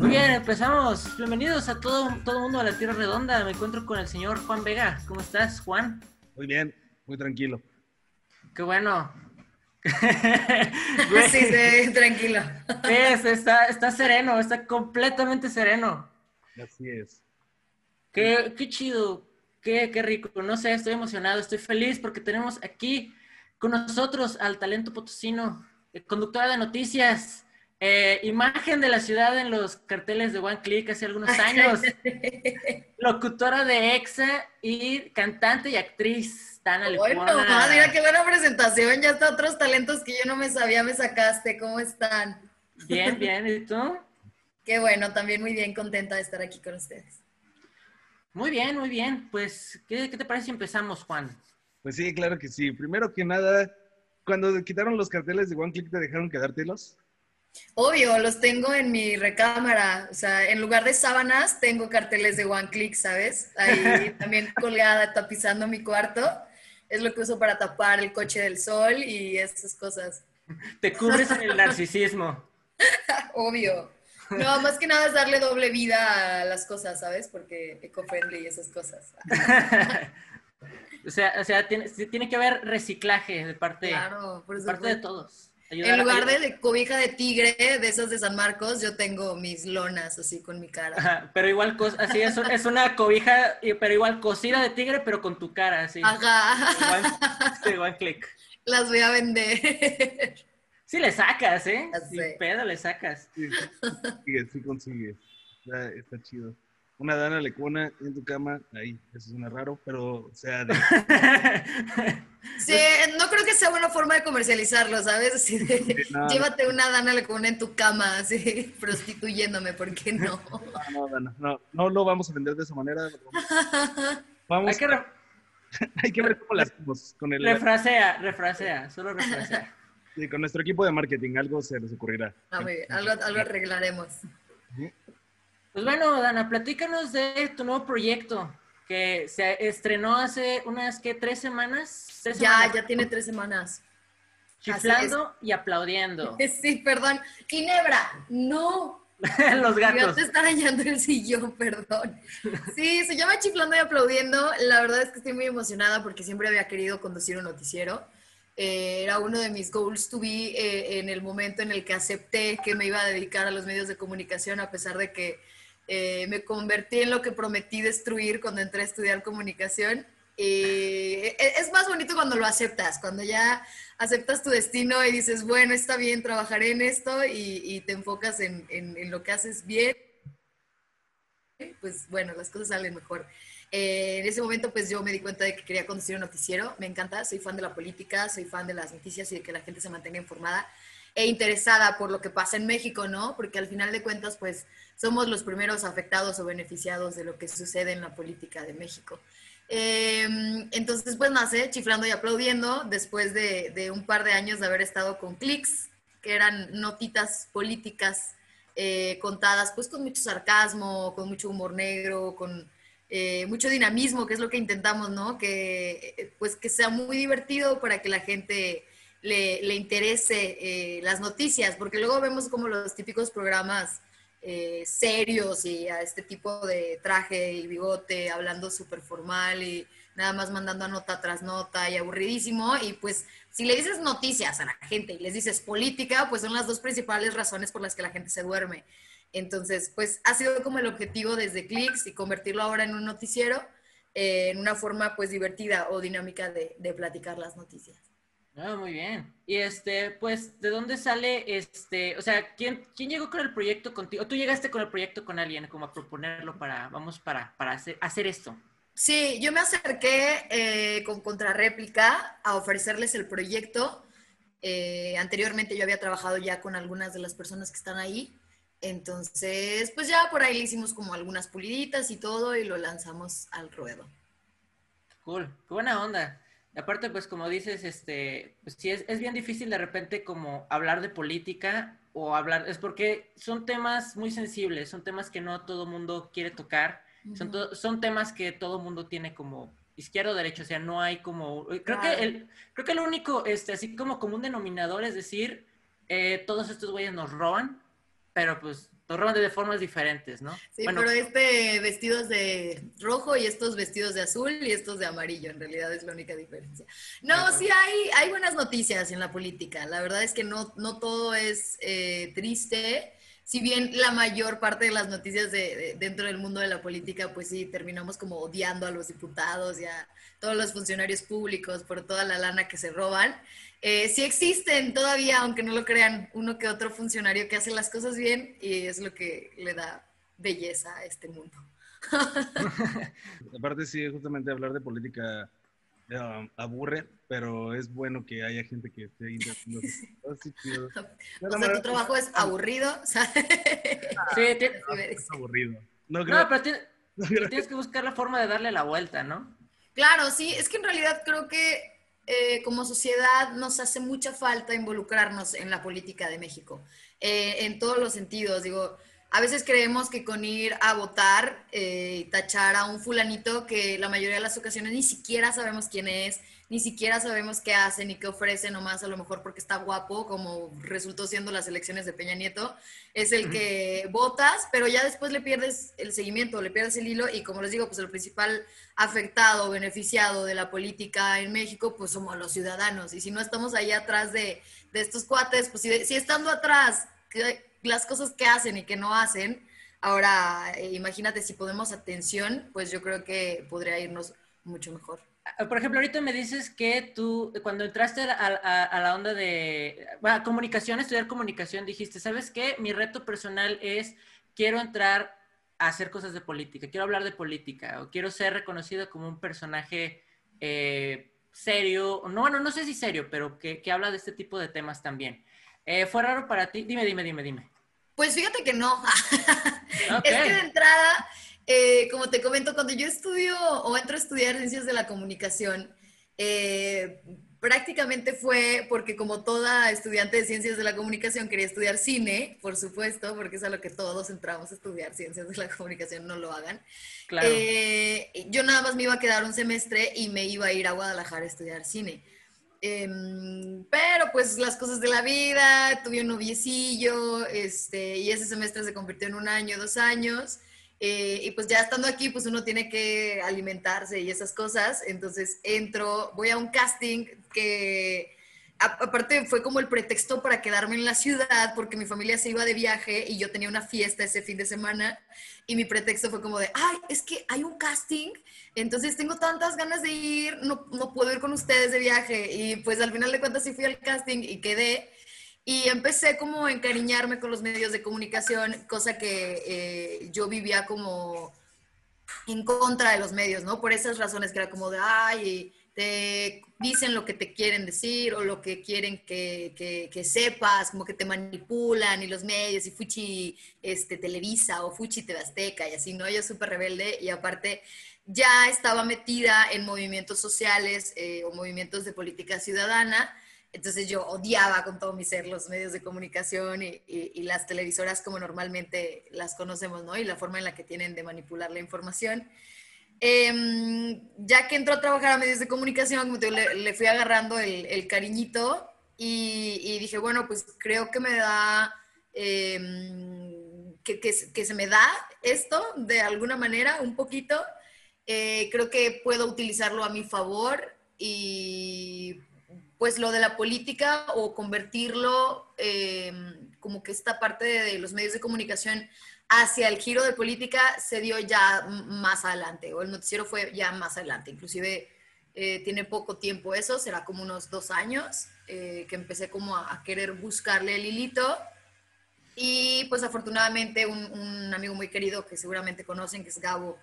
Muy bien, empezamos. Bienvenidos a todo todo mundo a la Tierra Redonda. Me encuentro con el señor Juan Vega. ¿Cómo estás, Juan? Muy bien, muy tranquilo. Qué bueno. sí, sí, tranquilo. Sí, está, está sereno, está completamente sereno. Así es. Qué, qué chido, qué, qué rico. No sé, estoy emocionado, estoy feliz porque tenemos aquí con nosotros al talento potosino, conductora de noticias, eh, imagen de la ciudad en los carteles de One Click hace algunos años, locutora de EXA y cantante y actriz. Tana bueno, mira qué buena presentación, ya está otros talentos que yo no me sabía, me sacaste, ¿cómo están? Bien, bien, ¿y tú? Qué bueno, también muy bien, contenta de estar aquí con ustedes. Muy bien, muy bien. Pues, ¿qué, qué te parece si empezamos, Juan? Pues sí, claro que sí. Primero que nada, cuando quitaron los carteles de One Click, ¿te dejaron quedártelos? Obvio, los tengo en mi recámara. O sea, en lugar de sábanas, tengo carteles de One Click, ¿sabes? Ahí también colgada, tapizando mi cuarto. Es lo que uso para tapar el coche del sol y esas cosas. Te cubres en el narcisismo. Obvio. No, más que nada es darle doble vida a las cosas, ¿sabes? Porque eco-friendly y esas cosas. o sea, o sea tiene, tiene, que haber reciclaje de parte, claro, de, parte de todos. Ayudar, en lugar de, de, cobija de tigre, de esas de San Marcos, yo tengo mis lonas así con mi cara. Ajá, pero igual, así es, es, una cobija, pero igual cosida de tigre, pero con tu cara, así. Ajá. Igual, igual clic. Las voy a vender. Sí le sacas, ¿eh? Sí, pedo le sacas. Sí, sí, sí consigues. Está, está chido una dana lecuna en tu cama, ahí, eso suena raro, pero o sea... De... sí, no creo que sea buena forma de comercializarlo, ¿sabes? Así de, no, llévate una dana lecuna en tu cama, así, prostituyéndome, ¿por qué no? No, no, no, no, lo vamos a vender de esa manera. Vamos, hay, que re... hay que ver cómo las hacemos con el... Refrasea, refrasea, solo refrasea. Sí, con nuestro equipo de marketing algo se les ocurrirá. Ah, muy bien, algo, algo arreglaremos. Pues bueno, Dana, platícanos de tu nuevo proyecto que se estrenó hace unas, ¿qué? ¿Tres semanas? ¿Tres ya, semanas? ya tiene tres semanas. Chiflando y aplaudiendo. Sí, perdón. Ginebra, no. Los gatos. Ya te está dañando el sillón, perdón. Sí, se llama Chiflando y aplaudiendo. La verdad es que estoy muy emocionada porque siempre había querido conducir un noticiero. Eh, era uno de mis goals to be eh, en el momento en el que acepté que me iba a dedicar a los medios de comunicación, a pesar de que eh, me convertí en lo que prometí destruir cuando entré a estudiar comunicación. Eh, es más bonito cuando lo aceptas, cuando ya aceptas tu destino y dices, bueno, está bien, trabajaré en esto y, y te enfocas en, en, en, lo que haces bien, pues bueno, las cosas salen mejor. Eh, en ese momento pues yo me di cuenta de que quería conducir un noticiero, me encanta, soy fan de la política, soy fan de las noticias y de que la gente se mantenga informada e interesada por lo que pasa en México, ¿no? Porque al final de cuentas, pues somos los primeros afectados o beneficiados de lo que sucede en la política de México. Eh, entonces, pues nace chiflando y aplaudiendo después de, un par de años de haber estado con clics, que eran notitas políticas eh, contadas pues con mucho sarcasmo, con mucho humor negro, con eh, mucho dinamismo, que es lo que intentamos, ¿no? Que pues que sea muy divertido para que la gente le, interese eh, las noticias, porque luego vemos como los típicos programas eh, serios y a este tipo de traje y bigote, hablando súper formal y nada más mandando nota tras nota y aburridísimo. Y pues si le dices noticias a la gente y les dices política, pues son las dos principales razones por las que la gente se duerme. Entonces, pues ha sido como el objetivo desde Clicks y convertirlo ahora en un noticiero eh, en una forma pues divertida o dinámica de platicar las noticias. Ah, muy bien. Y este, pues, ¿de dónde sale este, o sea, quién, quién llegó con el proyecto contigo? ¿Tú llegaste con el proyecto con alguien, como a proponerlo para, vamos, para, para hacer, hacer esto? Sí, yo me acerqué eh, con Contrarréplica a ofrecerles el proyecto. Eh, anteriormente yo había trabajado ya con algunas de las personas que están ahí. Entonces, pues ya por ahí le hicimos como algunas puliditas y todo y lo lanzamos al ruedo. Cool, qué buena onda. Aparte, pues como dices, este, pues sí, es, es, bien difícil de repente como hablar de política o hablar, es porque son temas muy sensibles, son temas que no todo mundo quiere tocar, uh -huh. son, to, son temas que todo mundo tiene como izquierdo o derecho, o sea, no hay como, creo claro. que el, creo que lo único, este, así como como un denominador es decir, eh, todos estos güeyes nos roban, pero pues roban de formas diferentes, ¿no? Sí, pero este vestidos de rojo y estos vestidos de azul y estos de amarillo, en realidad es la única diferencia. No, sí hay, hay buenas noticias en la política. La verdad es que no, no todo es eh, triste. Si bien la mayor parte de las noticias de, dentro del mundo de la política, pues sí, terminamos como odiando a los diputados y a todos los funcionarios públicos por toda la lana que se roban. Eh, sí existen todavía, aunque no lo crean, uno que otro funcionario que hace las cosas bien y es lo que le da belleza a este mundo. Aparte, sí, justamente hablar de política um, aburre, pero es bueno que haya gente que esté intentando. o sea, tu trabajo es aburrido. sí, es aburrido. No, creo... no pero tienes que buscar la forma de darle la vuelta, ¿no? Claro, sí, es que en realidad creo que eh, como sociedad nos hace mucha falta involucrarnos en la política de México, eh, en todos los sentidos. Digo, a veces creemos que con ir a votar eh, tachar a un fulanito que la mayoría de las ocasiones ni siquiera sabemos quién es, ni siquiera sabemos qué hace ni qué ofrece, nomás a lo mejor porque está guapo, como resultó siendo las elecciones de Peña Nieto, es el que votas, pero ya después le pierdes el seguimiento, le pierdes el hilo y como les digo, pues el principal afectado, beneficiado de la política en México, pues somos los ciudadanos. Y si no estamos ahí atrás de, estos cuates, pues si, estando atrás, las cosas que hacen y que no hacen, ahora eh, imagínate si podemos atención, pues yo creo que podría irnos mucho mejor. Ah, por ejemplo, ahorita me dices que tú, cuando entraste a, la onda de comunicación, estudiar comunicación, dijiste, ¿sabes qué? Mi reto personal es, quiero entrar a hacer cosas de política, quiero hablar de política, o quiero ser reconocido como un personaje eh, serio, no, bueno, no sé si serio, pero que, habla de este tipo de temas también. Eh, ¿Fue raro para ti? Dime, dime, dime, dime. Pues fíjate que no. es que de entrada eh, como te comento, cuando yo estudio o entro a estudiar ciencias de la comunicación, eh, prácticamente fue porque como toda estudiante de ciencias de la comunicación quería estudiar cine, por supuesto, porque es a lo que todos entramos a estudiar ciencias de la comunicación, no lo hagan. Claro. Eh, yo nada más me iba a quedar un semestre y me iba a ir a Guadalajara a estudiar cine. Em, pero pues las cosas de la vida, tuve un noviecillo, este, y ese semestre se convirtió en un año, dos años. Eh, y pues ya estando aquí, pues uno tiene que alimentarse y esas cosas. Entonces entro, voy a un casting que aparte fue como el pretexto para quedarme en la ciudad porque mi familia se iba de viaje y yo tenía una fiesta ese fin de semana. Y mi pretexto fue como de, ay, es que hay un casting, entonces tengo tantas ganas de ir, no, no puedo ir con ustedes de viaje y pues al final de cuentas sí fui al casting y quedé y empecé como a encariñarme con los medios de comunicación, cosa que eh, yo vivía como en contra de los medios, ¿no? Por esas razones que era como de, ay, te dicen lo que te quieren decir o lo que quieren que, que, sepas, como que te manipulan y los medios y Fuchi este, Televisa o Fuchi Azteca y así, ¿no? Yo súper rebelde y aparte ya estaba metida en movimientos sociales eh, o movimientos de política ciudadana entonces yo odiaba con todo mi ser los medios de comunicación y, las televisoras como normalmente las conocemos, ¿no? Y la forma en la que tienen de manipular la información. Em, ya que entró a trabajar a medios de comunicación, te le, fui agarrando el, cariñito y, dije, bueno, pues creo que me da, em, que, que, se me da esto de alguna manera, un poquito. Eh, creo que puedo utilizarlo a mi favor y pues lo de la política o convertirlo em, como que esta parte de, los medios de comunicación hacia el giro de política se dio ya más adelante, o el noticiero fue ya más adelante, inclusive eh, tiene poco tiempo eso, será como unos dos años eh, que empecé como a, querer buscarle el hilito. Y pues afortunadamente un, un amigo muy querido que seguramente conocen, que es Gabo,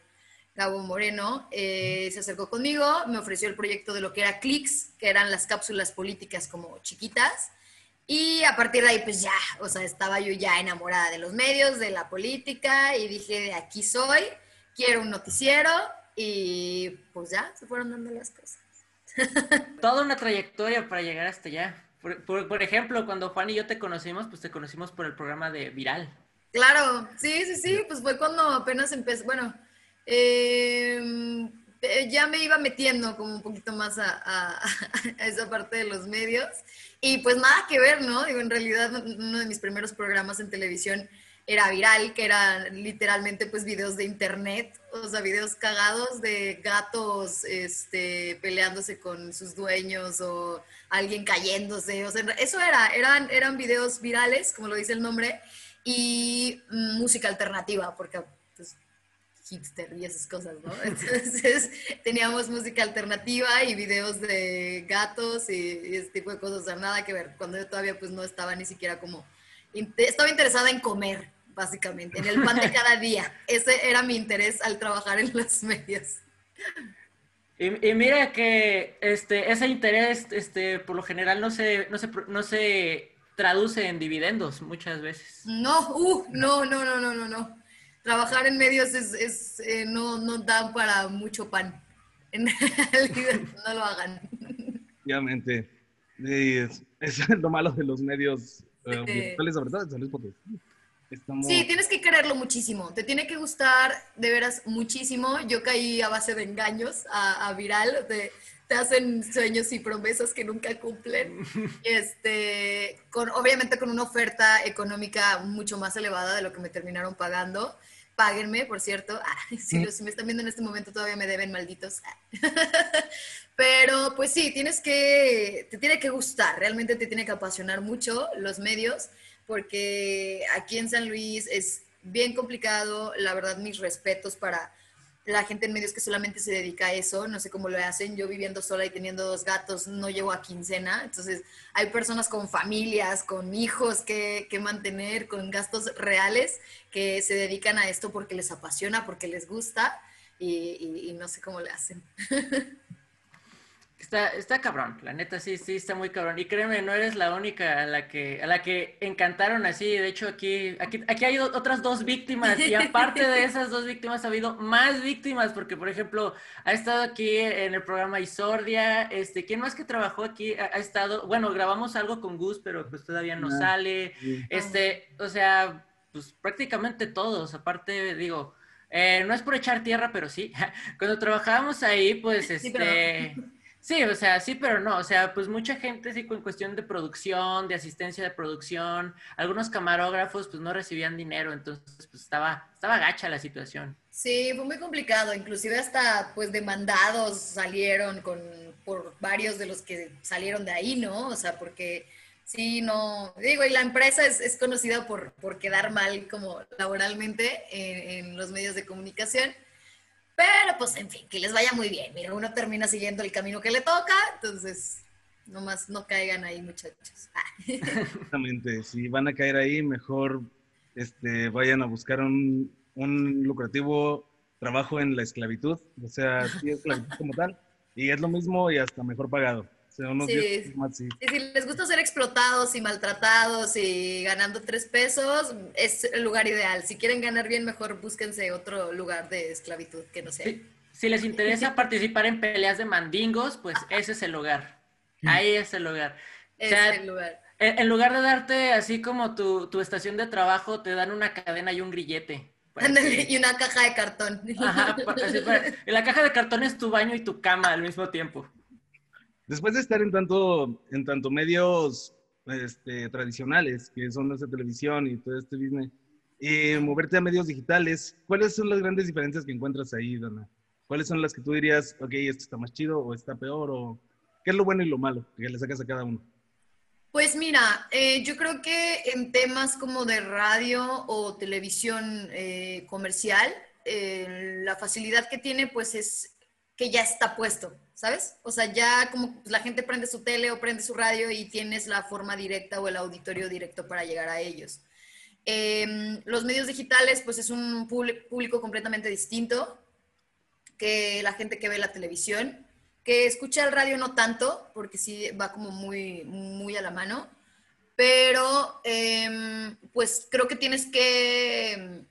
Gabo Moreno, eh, se acercó conmigo, me ofreció el proyecto de lo que era Clicks, que eran las cápsulas políticas como chiquitas. Y a partir de ahí, pues ya, o sea, estaba yo ya enamorada de los medios, de la política, y dije, de aquí soy, quiero un noticiero, y pues ya, se fueron dando las cosas. Toda una trayectoria para llegar hasta allá. Por, por, ejemplo, cuando Juan y yo te conocimos, pues te conocimos por el programa de Viral. Claro, sí, sí, sí, pues fue cuando apenas empecé, bueno, eh, ya me iba metiendo como un poquito más a, esa parte de los medios. Y pues nada que ver, ¿no? Digo, en realidad uno de mis primeros programas en televisión era viral, que eran literalmente pues videos de internet, o sea, videos cagados de gatos este, peleándose con sus dueños o alguien cayéndose, o sea, eso era, eran, eran videos virales, como lo dice el nombre, y música alternativa, porque hipster y esas cosas, ¿no? Entonces teníamos música alternativa y videos de gatos y, ese tipo de cosas, o sea, nada que ver, cuando yo todavía pues no estaba ni siquiera como, estaba interesada en comer, básicamente, en el pan de cada día. Ese era mi interés al trabajar en los medios. Y, mira que este, ese interés, este, por lo general no se, no se, no se traduce en dividendos muchas veces. No, uh, no, no, no, no, no, no. Trabajar en medios es, es eh, no, no dan para mucho pan. En realidad, no lo hagan. Obviamente. Es, es, lo malo de los medios eh, sobre todo Sí, tienes que quererlo muchísimo, te tiene que gustar de veras muchísimo. Yo caí a base de engaños a, Viral, te, te, hacen sueños y promesas que nunca cumplen. Este, con, obviamente con una oferta económica mucho más elevada de lo que me terminaron pagando. Páguenme, por cierto. si, si me están viendo en este momento todavía me deben malditos. Pero pues sí, tienes que, te tiene que gustar, realmente te tiene que apasionar mucho los medios porque aquí en San Luis es bien complicado, la verdad mis respetos para la gente en medios que solamente se dedica a eso, no sé cómo lo hacen, yo viviendo sola y teniendo dos gatos no llego a quincena, entonces hay personas con familias, con hijos que, que mantener, con gastos reales que se dedican a esto porque les apasiona, porque les gusta y, y no sé cómo le hacen. Está, está cabrón, la neta sí, sí, está muy cabrón. Y créeme, no eres la única a la que, a la que encantaron así. De hecho, aquí, aquí, aquí hay otras dos víctimas. Y aparte de esas dos víctimas, ha habido más víctimas. Porque, por ejemplo, ha estado aquí en el programa Isordia. Este, ¿quién más que trabajó aquí? Ha, estado, bueno, grabamos algo con Gus, pero pues todavía no ah, sale. Este, o sea, pues prácticamente todos. Aparte, digo, eh, no es por echar tierra, pero sí. Cuando trabajábamos ahí, pues, este. Sí, o sea, sí, pero no, o sea, pues mucha gente sí con cuestión de producción, de asistencia de producción, algunos camarógrafos pues no recibían dinero, entonces pues estaba, estaba gacha la situación. Sí, fue muy complicado, inclusive hasta pues demandados salieron con, por varios de los que salieron de ahí, ¿no? O sea, porque sí, no, digo, y la empresa es, conocida por, por quedar mal como laboralmente en, en los medios de comunicación. Pero pues, en fin, que les vaya muy bien. Mira, uno termina siguiendo el camino que le toca, entonces, nomás no caigan ahí, muchachos. Exactamente, si van a caer ahí, mejor este, vayan a buscar un, un lucrativo trabajo en la esclavitud, o sea, sí es esclavitud como tal, y es lo mismo y hasta mejor pagado sí. si les gusta ser explotados y maltratados y ganando tres pesos, es el lugar ideal. Si quieren ganar bien, mejor búsquense otro lugar de esclavitud que no sea. Si les interesa participar en peleas de mandingos, pues ese es el lugar. Ahí es el lugar. Es el lugar. En, lugar de darte así como tu, tu, estación de trabajo, te dan una cadena y un grillete. y una caja de cartón. Ajá, la caja de cartón es tu baño y tu cama al mismo tiempo. Después de estar en tanto, en tanto medios este, tradicionales, que son de televisión y todo este business, y moverte a medios digitales, ¿cuáles son las grandes diferencias que encuentras ahí, Dana? ¿Cuáles son las que tú dirías, ok, esto está más chido o está peor? o ¿Qué es lo bueno y lo malo que le sacas a cada uno? Pues mira, eh, yo creo que en temas como de radio o televisión eh, comercial, eh, la facilidad que tiene pues es que ya está puesto, ¿sabes? O sea, ya como la gente prende su tele o prende su radio y tienes la forma directa o el auditorio directo para llegar a ellos. Em, los medios digitales, pues es un público completamente distinto que la gente que ve la televisión, que escucha el radio no tanto, porque sí va como muy, muy a la mano, pero em, pues creo que tienes que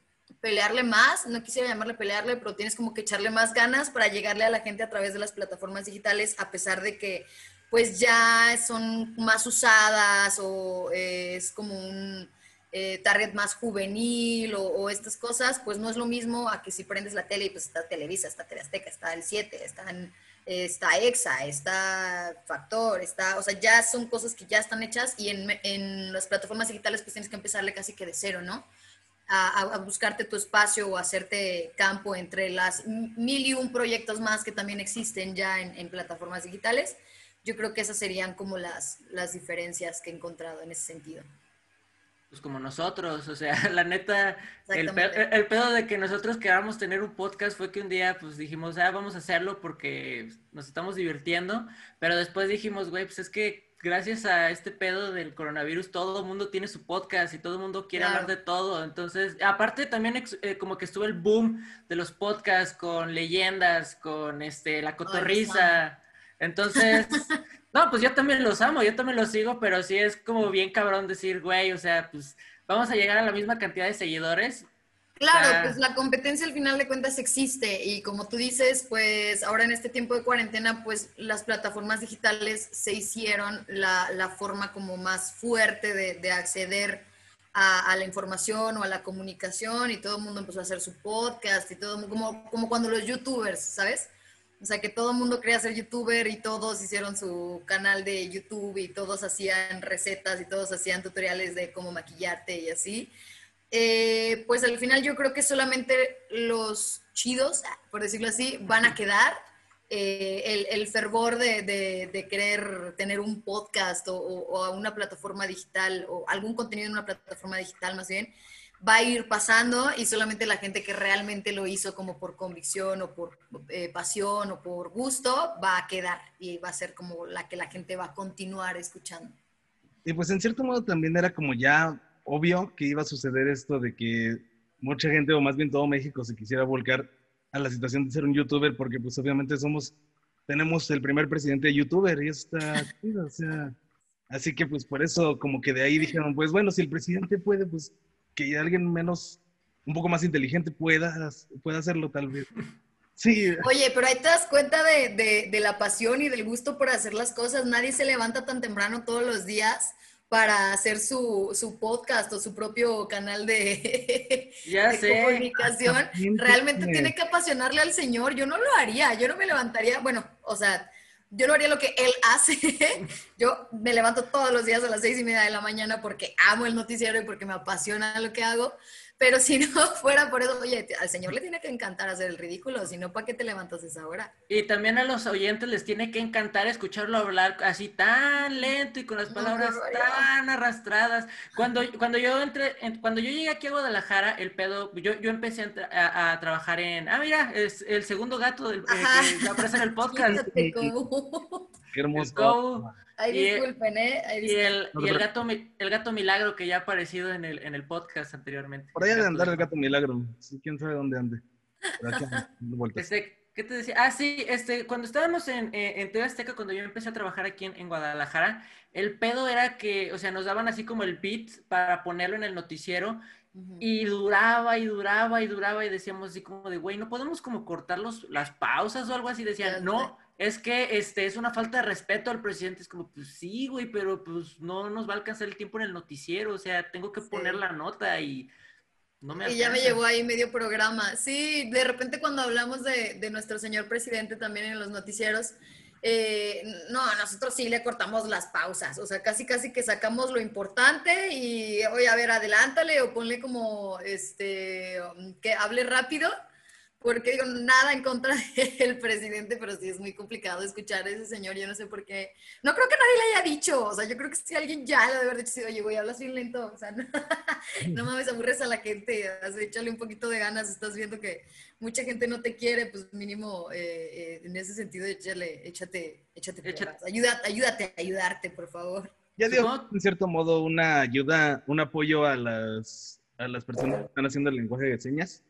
pelearle más, no quisiera llamarle pelearle, pero tienes como que echarle más ganas para llegarle a la gente a través de las plataformas digitales, a pesar de que pues ya son más usadas o eh, es como un eh, target más juvenil o, estas cosas, pues no es lo mismo a que si prendes la tele y pues está Televisa, está Teleazteca, está el 7, están, está EXA, está Factor, está, o sea, ya son cosas que ya están hechas y en, en las plataformas digitales pues tienes que empezarle casi que de cero, ¿no? A, buscarte tu espacio o hacerte campo entre las mil y un proyectos más que también existen ya en, plataformas digitales. Yo creo que esas serían como las, las diferencias que he encontrado en ese sentido. Pues como nosotros, o sea, la neta, el pedo, de que nosotros queramos tener un podcast fue que un día pues dijimos, ah, vamos a hacerlo porque nos estamos divirtiendo, pero después dijimos, güey, pues es que gracias a este pedo del coronavirus, todo el mundo tiene su podcast y todo el mundo quiere hablar de todo. Entonces, aparte también eh, como que estuvo el boom de los podcasts con leyendas, con este la cotorriza. Entonces, no, pues yo también los amo, yo también los sigo, pero sí es como bien cabrón decir, güey, o sea, pues vamos a llegar a la misma cantidad de seguidores Claro, pues la competencia al final de cuentas existe y como tú dices, pues ahora en este tiempo de cuarentena, pues las plataformas digitales se hicieron la, la forma como más fuerte de, de acceder a, a, la información o a la comunicación y todo el mundo empezó a hacer su podcast y todo, como, como cuando los youtubers, ¿sabes? O sea, que todo el mundo quería ser youtuber y todos hicieron su canal de YouTube y todos hacían recetas y todos hacían tutoriales de cómo maquillarte y así. Eh, pues al final yo creo que solamente los chidos, por decirlo así, van a quedar. Eh, el, fervor de, querer tener un podcast o, una plataforma digital o algún contenido en una plataforma digital más bien, va a ir pasando y solamente la gente que realmente lo hizo como por convicción o por eh, pasión o por gusto va a quedar y va a ser como la que la gente va a continuar escuchando. Y pues en cierto modo también era como ya obvio que iba a suceder esto de que mucha gente, o más bien todo México, se quisiera volcar a la situación de ser un youtuber, porque pues obviamente somos, tenemos el primer presidente youtuber y está o sea, así que pues por eso como que de ahí dijeron, pues bueno, si el presidente puede, pues que alguien menos, un poco más inteligente pueda, pueda hacerlo tal vez. Sí. Oye, pero ahí te das cuenta de, de, de la pasión y del gusto por hacer las cosas. Nadie se levanta tan temprano todos los días para hacer su, su, podcast o su propio canal de, comunicación, realmente tiene que apasionarle al Señor. Yo no lo haría, yo no me levantaría, bueno, o sea, yo no haría lo que Él hace. yo me levanto todos los días a las seis y media de la mañana porque amo el noticiero y porque me apasiona lo que hago. Pero si no fuera por eso, oye, al señor le tiene que encantar hacer el ridículo, si no, ¿para qué te levantas a esa hora? Y también a los oyentes les tiene que encantar escucharlo hablar así tan lento y con las palabras tan arrastradas. Cuando, cuando yo entré, cuando yo llegué aquí a Guadalajara, el pedo, yo, yo empecé a, trabajar en, ah, mira, es el segundo gato del, eh, que aparece en el podcast. Qué hermoso. Ay, disculpen, ¿eh? y, el, y el, gato, el gato milagro que ya ha aparecido en el, en el podcast anteriormente. Por allá de andar el gato milagro. quién sabe dónde ande. Este, ¿Qué te decía? Ah, sí, este, cuando estábamos en, eh, en TV Azteca, cuando yo empecé a trabajar aquí en, en, Guadalajara, el pedo era que, o sea, nos daban así como el beat para ponerlo en el noticiero y duraba y duraba y duraba y decíamos así como de, güey, no podemos como cortar los, las pausas o algo así. Decían, no, es que este es una falta de respeto al presidente. Es como, pues sí, güey, pero pues no nos va a alcanzar el tiempo en el noticiero. O sea, tengo que poner la nota y no me Y ya me llevó ahí medio programa. Sí, de repente cuando hablamos de, de nuestro señor presidente también en los noticieros, eh, no, nosotros sí le cortamos las pausas, o sea, casi casi que sacamos lo importante y, oye, a ver, adelántale o ponle como, este, que hable rápido porque digo, nada en contra del presidente, pero sí es muy complicado escuchar a ese señor, yo no sé por qué. No creo que nadie le haya dicho, o sea, yo creo que si alguien ya le debe haber dicho, oye, güey, hablas bien lento, o sea, no, no mames, aburres a la gente, échale un poquito de ganas, estás viendo que mucha gente no te quiere, pues mínimo, eh, eh, en ese sentido, échale, échate, échate, échate. Ayúdate, ayúdate a ayudarte, por favor. Ya dio, en cierto modo, una ayuda, un apoyo a las, a las personas que están haciendo el lenguaje de señas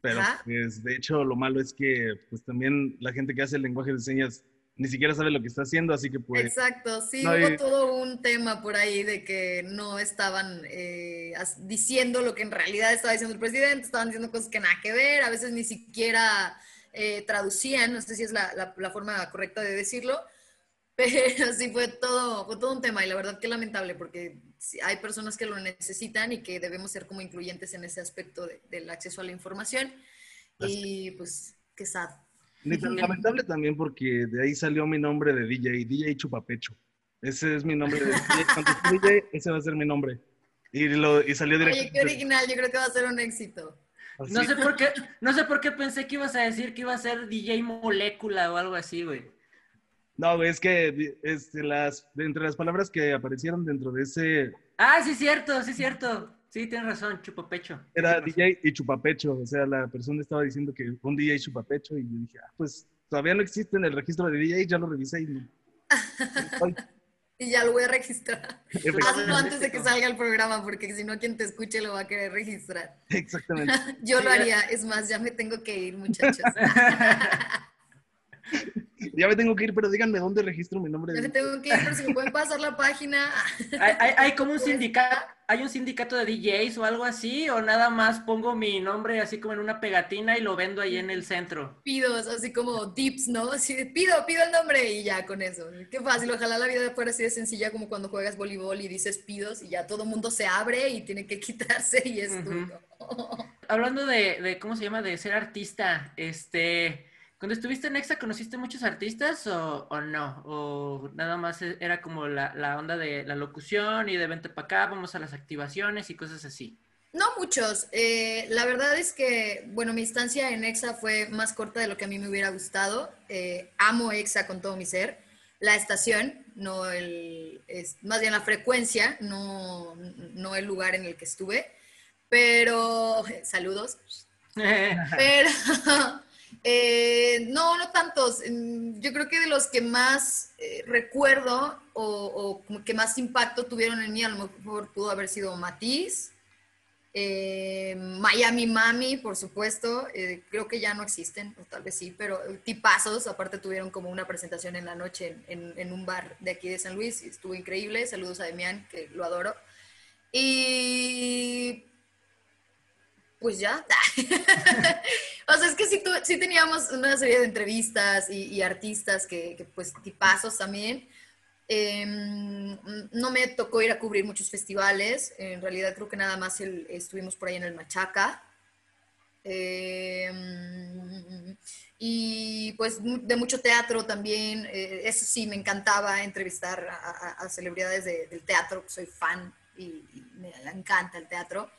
pero pues, de hecho lo malo es que pues también la gente que hace el lenguaje de señas ni siquiera sabe lo que está haciendo, así que pues... Exacto, sí, hubo todo un tema por ahí de que no estaban eh, diciendo lo que en realidad estaba diciendo el presidente, estaban diciendo cosas que nada que ver, a veces ni siquiera eh, traducían, no sé si es la, la, forma correcta de decirlo, pero sí fue todo, fue todo un tema y la verdad que lamentable porque hay personas que lo necesitan y que debemos ser como incluyentes en ese aspecto del acceso a la información. Y pues, qué sad. Lamentable también porque de ahí salió mi nombre de DJ, DJ Chupapecho. Ese es mi nombre de DJ. Ese va a ser mi nombre. Y, lo, y salió directo. Oye, qué original, yo creo que va a ser un éxito. Así. No sé por qué, no sé por qué pensé que ibas a decir que iba a ser DJ Molécula o algo así, güey. No, güey, es que este, las, entre las palabras que aparecieron dentro de ese Ah, sí, es cierto, sí, es cierito. Sí, tienes razón, chupapecho. era DJ y chupapecho. O sea, la persona estaba diciendo que un DJ chupapecho y yo dije, ah, pues todavía no existe en el registro de DJ, ya lo revisé y no. Y ya lo voy a registrar. Hazlo antes de que salga el programa, porque si no, quien te escuche lo va a querer registrar. Exactamente. Yo lo haría. Es más, ya me tengo que ir, muchachos. Ya me tengo que ir, pero díganme dónde registro mi nombre. Ya me tengo que ir, pero si me pueden pasar la página. ¿Hay, hay, hay como un sindicato, hay un sindicato de DJs o algo así, o nada más pongo mi nombre así como en una pegatina y lo vendo ahí en el centro. Pidos, así como tips, ¿no? Así de pido, pido el nombre y ya con eso. Qué fácil, ojalá la vida fuera así de sencilla como cuando juegas voleibol y dices pidos y ya todo el mundo se abre y tiene que quitarse y es Ujú. tuyo. Hablando de, de, ¿cómo se llama? De ser artista, este, cuando estuviste en EXA, ¿conociste muchos artistas o, o no? ¿O nada más e- era como la, la onda de la locución y de vente para acá, vamos a las activaciones y cosas así? No muchos. Eh, la verdad es que, bueno, mi estancia en EXA fue más corta de lo que a mí me hubiera gustado. Eh, amo EXA con todo mi ser. La estación, no el, es, más bien la frecuencia, no, no el lugar en el que estuve. Pero, saludos. Pero, eh, no, no tantos. Yo creo que de los que más eh, recuerdo o, que más impacto tuvieron en mí, a lo mejor pudo haber sido Matiz, eh, Miami Mami, por supuesto. creo que ya no existen, o tal vez sí, pero tipazos. Aparte tuvieron como una presentación en la noche en, un bar de aquí de San Luis estuvo increíble. Saludos a Demian, que lo adoro. Y pues ya. o sea, es que sí, tu- sí teníamos una serie de entrevistas y, y artistas que, que, pues tipazos también. Eh, no me tocó ir a cubrir muchos festivales. En realidad creo que nada más el- estuvimos por ahí en el Machaca. Eh, y pues de mucho teatro también. eh, eso sí, me encantaba entrevistar a, a- a celebridades de- del teatro. Soy fan y, y me encanta el teatro.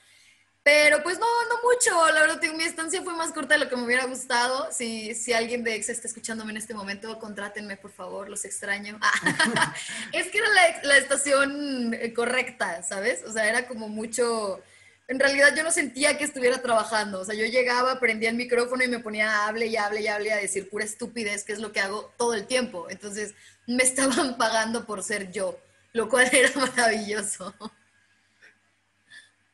Pero pues no, no mucho. La verdad, mi estancia fue más corta de lo que me hubiera gustado. Si, si alguien de EXA está escuchándome en este momento, contrátenme, por favor, los extraño. es que era la, la estación eh, correcta, ¿sabes? O sea, era como mucho... En realidad yo no sentía que estuviera trabajando. O sea, yo llegaba, prendía el micrófono y me ponía a hable y hable y hable a decir pura estupidez, que es lo que hago todo el tiempo. Entonces, me estaban pagando por ser yo, lo cual era maravilloso.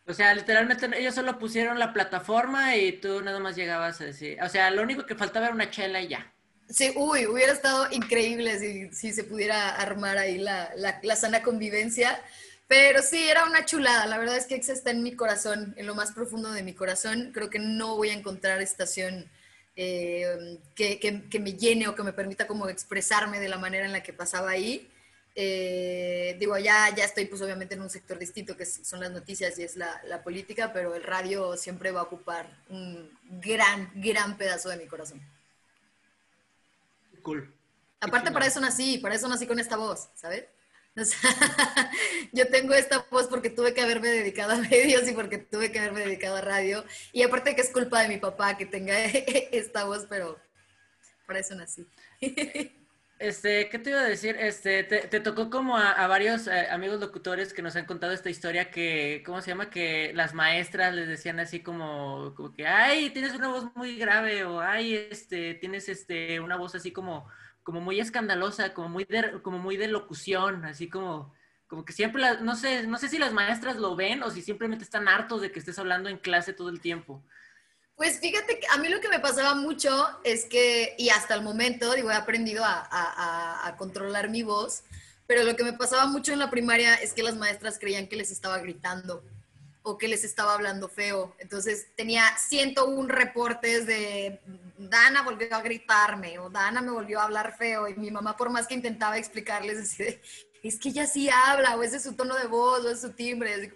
O sea, literalmente ellos solo pusieron la plataforma y tú nada más llegabas a decir, o sea, lo único que faltaba era una chela y ya. Sí, uy, hubiera estado increíble si, si se pudiera armar ahí la, la, la sana convivencia. Pero sí, era una chulada. La verdad es que EXA está en mi corazón, en lo más profundo de mi corazón. Creo que no voy a encontrar estación eh, que, que, que, me llene o que me permita como expresarme de la manera en la que pasaba ahí. Eh, digo, ya, ya estoy pues obviamente en un sector distinto que son las noticias y es la, la política, pero el radio siempre va a ocupar un gran, gran pedazo de mi corazón. Cool. Aparte, para eso nací, para eso nací con esta voz, ¿sabes? O sea, yo tengo esta voz porque tuve que haberme dedicado a medios y porque tuve que haberme dedicado a radio. Y aparte que es culpa de mi papá que tenga esta voz, pero para eso nací. Este, ¿qué te iba a decir? Este, te, tocó como a, varios eh, amigos locutores que nos han contado esta historia que, ¿cómo se llama? Que las maestras les decían así como, como que, ay, tienes una voz muy grave o ay, este, tienes este, una voz así como, como muy escandalosa, como muy de, como muy de locución, así como, como que siempre, la, no sé, no sé si las maestras lo ven o si simplemente están hartos de que estés hablando en clase todo el tiempo. Pues fíjate que a mí lo que me pasaba mucho es que, y hasta el momento, digo, he aprendido a, controlar mi voz, pero lo que me pasaba mucho en la primaria es que las maestras creían que les estaba gritando o que les estaba hablando feo. Entonces tenía 101 reportes de Dana volvió a gritarme o Dana me volvió a hablar feo y mi mamá por más que intentaba explicarles decía, es que ella sí habla o ese es su tono de voz o es su timbre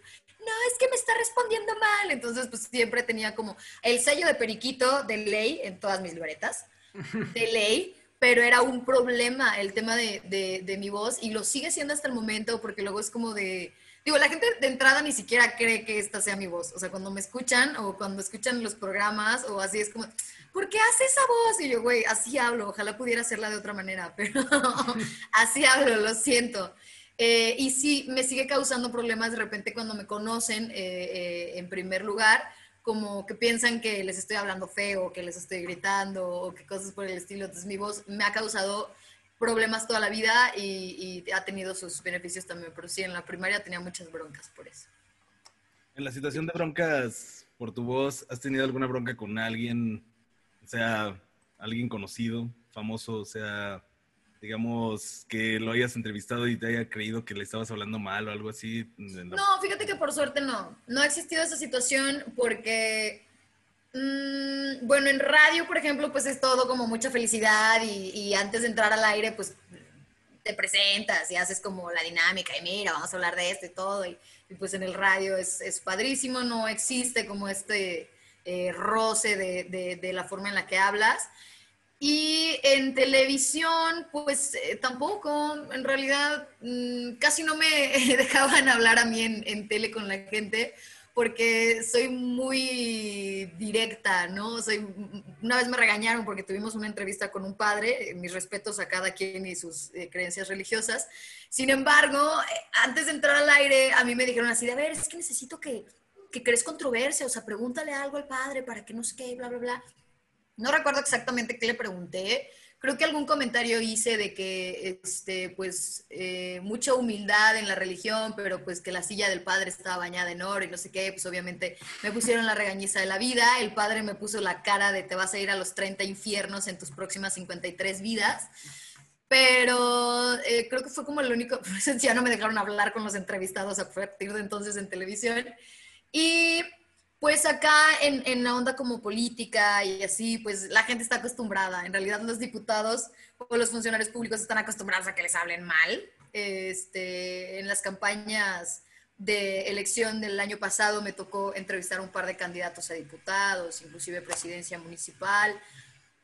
no, es que me está respondiendo mal. Entonces, pues siempre tenía como el sello de periquito de ley en todas mis libretas, de ley, pero era un problema el tema de, de, de mi voz y lo sigue siendo hasta el momento porque luego es como de Digo, la gente de entrada ni siquiera cree que esta sea mi voz. O sea, cuando me escuchan o cuando escuchan los programas o así es como, ¿por qué hace esa voz? Y yo, güey, así hablo. Ojalá pudiera hacerla de otra manera, pero así hablo, lo siento. Eh, y sí, me sigue causando problemas de repente cuando me conocen eh, eh, en primer lugar, como que piensan que les estoy hablando feo, que les estoy gritando o que cosas por el estilo. Entonces mi voz me ha causado problemas toda la vida y, ha tenido sus beneficios también, pero sí, en la primaria tenía muchas broncas por eso. En la situación de broncas por tu voz, ¿has tenido alguna bronca con alguien, o sea, alguien conocido, famoso, o sea, digamos, que lo hayas entrevistado y te haya creído que le estabas hablando mal o algo así? No, fíjate que por suerte no. No ha existido esa situación porque Mm, bueno, en radio, por ejemplo, pues es todo como mucha felicidad y, antes de entrar al aire, pues te presentas y haces como la dinámica y mira, vamos a hablar de esto y todo. Y, pues en el radio es, es, padrísimo, no existe como este eh, roce de, de, la forma en la que hablas. Y en televisión, pues eh, tampoco, en realidad mm, casi no me dejaban hablar a mí en, tele con la gente porque soy muy directa, ¿no? Soy, una vez me regañaron porque tuvimos una entrevista con un padre, mis respetos a cada quien y sus eh, creencias religiosas. Sin embargo, antes de entrar al aire, a mí me dijeron así, a ver, es que necesito que, que crees controversia, o sea, pregúntale algo al padre para que no sé qué, bla, bla, bla. No recuerdo exactamente qué le pregunté, creo que algún comentario hice de que, este, pues, eh, mucha humildad en la religión, pero pues que la silla del padre estaba bañada en oro y no sé qué, pues obviamente me pusieron la regañiza de la vida, el padre me puso la cara de te vas a ir a los 30 infiernos en tus próximas 53 vidas. Pero eh, creo que fue como el único, ya no me dejaron hablar con los entrevistados a partir de entonces en televisión. Y pues acá en, en, la onda como política y así, pues la gente está acostumbrada. En realidad los diputados o los funcionarios públicos están acostumbrados a que les hablen mal. Este, en las campañas de elección del año pasado me tocó entrevistar a un par de candidatos a diputados, inclusive presidencia municipal.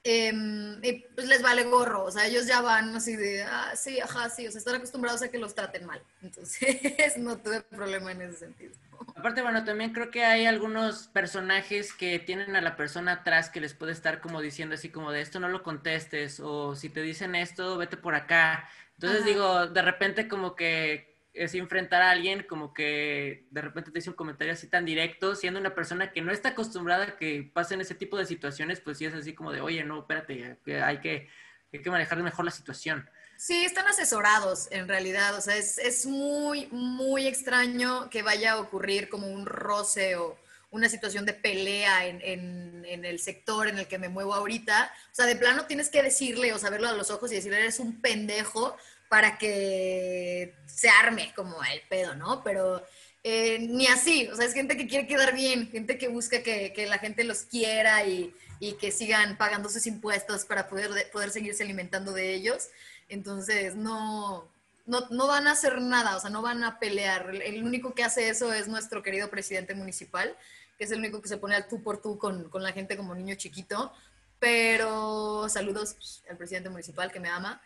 Em, y pues les vale gorro, o sea, ellos ya van así de, ah, sí, ajá, sí, o sea, están acostumbrados a que los traten mal. Entonces, no tuve problema en ese sentido. Aparte, bueno, también creo que hay algunos personajes que tienen a la persona atrás que les puede estar como diciendo así como de esto no lo contestes o si te dicen esto, vete por acá. Entonces digo, de repente como que es enfrentar a alguien como que de repente te dice un comentario así tan directo, siendo una persona que no está acostumbrada a que pasen ese tipo de situaciones, pues sí es así como de, oye, no, espérate, hay que, hay que manejar mejor la situación. Sí, están asesorados en realidad, o sea, es, es, muy, muy extraño que vaya a ocurrir como un roce o una situación de pelea en, en, en, el sector en el que me muevo ahorita. O sea, de plano tienes que decirle o saberlo a los ojos y decirle, eres un pendejo para que se arme como el pedo, ¿no? Pero eh, ni así, o sea, es gente que quiere quedar bien, gente que busca que, que la gente los quiera y, y, que sigan pagando sus impuestos para poder, poder seguirse alimentando de ellos. Entonces, no, no, no, van a hacer nada, o sea, no van a pelear. El único que hace eso es nuestro querido presidente municipal, que es el único que se pone al tú por tú con, con la gente como niño chiquito. Pero saludos al presidente municipal que me ama.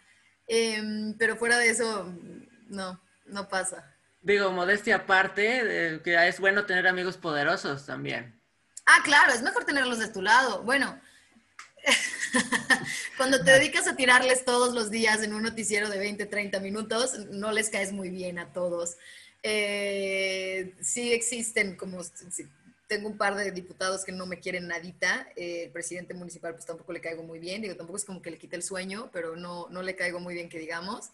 Em, pero fuera de eso, no, no pasa. Digo, modestia aparte, que es bueno tener amigos poderosos también. Ah, claro, es mejor tenerlos de tu lado. Bueno, Cuando te dedicas a tirarles todos los días en un noticiero de 20, 30 minutos, no les caes muy bien a todos. Eh, sí existen, como tengo un par de diputados que no me quieren nadita, eh, el presidente municipal pues tampoco le caigo muy bien, digo, tampoco es como que le quite el sueño, pero no, no le caigo muy bien que digamos.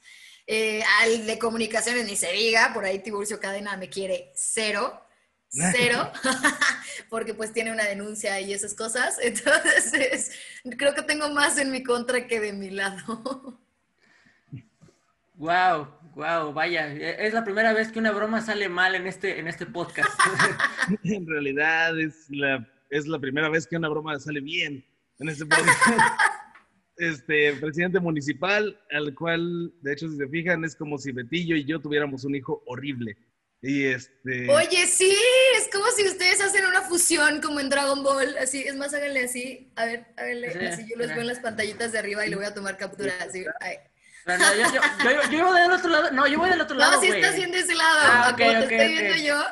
Eh, al de comunicaciones ni se diga, por ahí Tiburcio Cadena me quiere cero, cero, porque pues tiene una denuncia y esas cosas. Entonces, creo que tengo más en mi contra que de mi lado. Wow, wow, vaya, es la primera vez que una broma sale mal en este, en este podcast. en realidad es la, es la primera vez que una broma sale bien en este podcast. Este presidente municipal, al cual, de hecho, si se fijan, es como si Betillo y yo tuviéramos un hijo horrible. Y este... Oye, sí, es como si ustedes hacen una fusión como en Dragon Ball, así, es más, háganle así, a ver, háganle Sí, así, yo los veo en las pantallitas de arriba y le voy a tomar captura, así, ay. No, no, yo, yo, yo, yo voy del otro lado. No, yo voy del otro lado. No, sí güey. estás viendo ese lado, Ah, a ok, como te ok, estoy ok. viendo yo.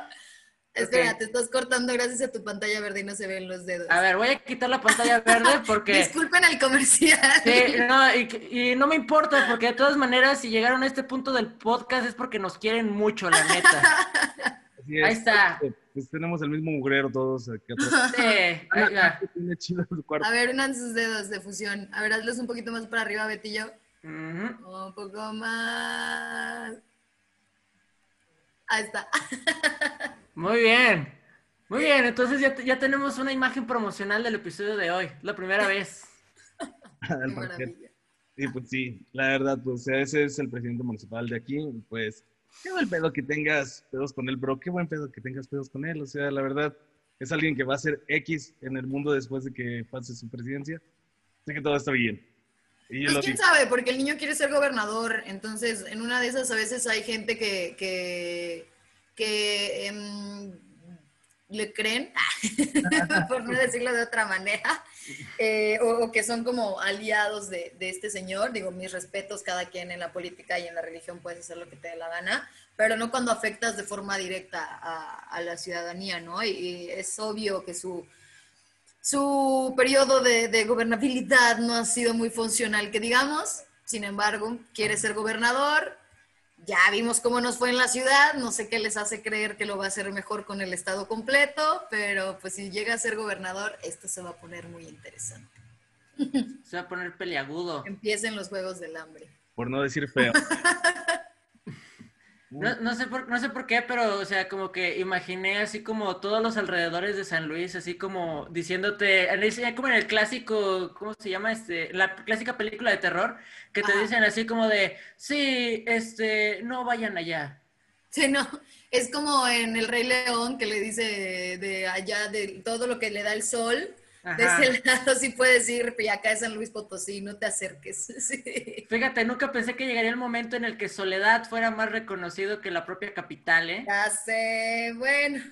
Espera, te estás cortando gracias a tu pantalla verde y no se ven los dedos. A ver, voy a quitar la pantalla verde porque. Disculpen al comercial. Sí, no, y, y no me importa, porque de todas maneras, si llegaron a este punto del podcast es porque nos quieren mucho, la neta. Así es. Ahí está. Pues tenemos el mismo mugrero todos aquí atrás. Sí, ahí va. Tiene chido su cuarto. A ver, unan sus dedos de fusión. A ver, hazlos un poquito más para arriba, Betillo. Un poco más. Ahí está. Muy bien. Muy bien, entonces ya, ya tenemos una imagen promocional del episodio de hoy. La primera vez. Y pues sí, la verdad, pues ese es el presidente municipal de aquí. Pues qué buen pedo que tengas pedos con él, bro. Qué buen pedo que tengas pedos con él. O sea, la verdad, es alguien que va a ser X en el mundo después de que pase su presidencia. Así que todo está bien. Y Pues quién sabe, porque el niño quiere ser gobernador, entonces en una de esas a veces hay gente que, que, que em, le creen, por no decirlo de otra manera, eh, o, o que son como aliados de, de este señor. Digo, mis respetos, cada quien en la política y en la religión puedes hacer lo que te dé la gana, pero no cuando afectas de forma directa a, a la ciudadanía, ¿no? Y, y es obvio que su su periodo de, de gobernabilidad no ha sido muy funcional, que digamos. Sin embargo, quiere ser gobernador. Ya vimos cómo nos fue en la ciudad. No sé qué les hace creer que lo va a hacer mejor con el estado completo, pero pues si llega a ser gobernador, esto se va a poner muy interesante. Se va a poner peliagudo. Empiecen los juegos del hambre. Por no decir feo. No, no sé por, no sé por qué, pero, o sea, como que imaginé así como todos los alrededores de San Luis, así como diciéndote, como en el clásico, ¿cómo se llama? Este, la clásica película de terror, que te Ajá. dicen así como de, sí, este, no vayan allá. Sí, no, es como en El Rey León que le dice de allá de todo lo que le da el sol. De Ajá. ese lado sí puedes ir, y acá es San Luis Potosí, no te acerques. Sí. Fíjate, nunca pensé que llegaría el momento en el que Soledad fuera más reconocido que la propia capital, ¿eh? Ya sé, bueno,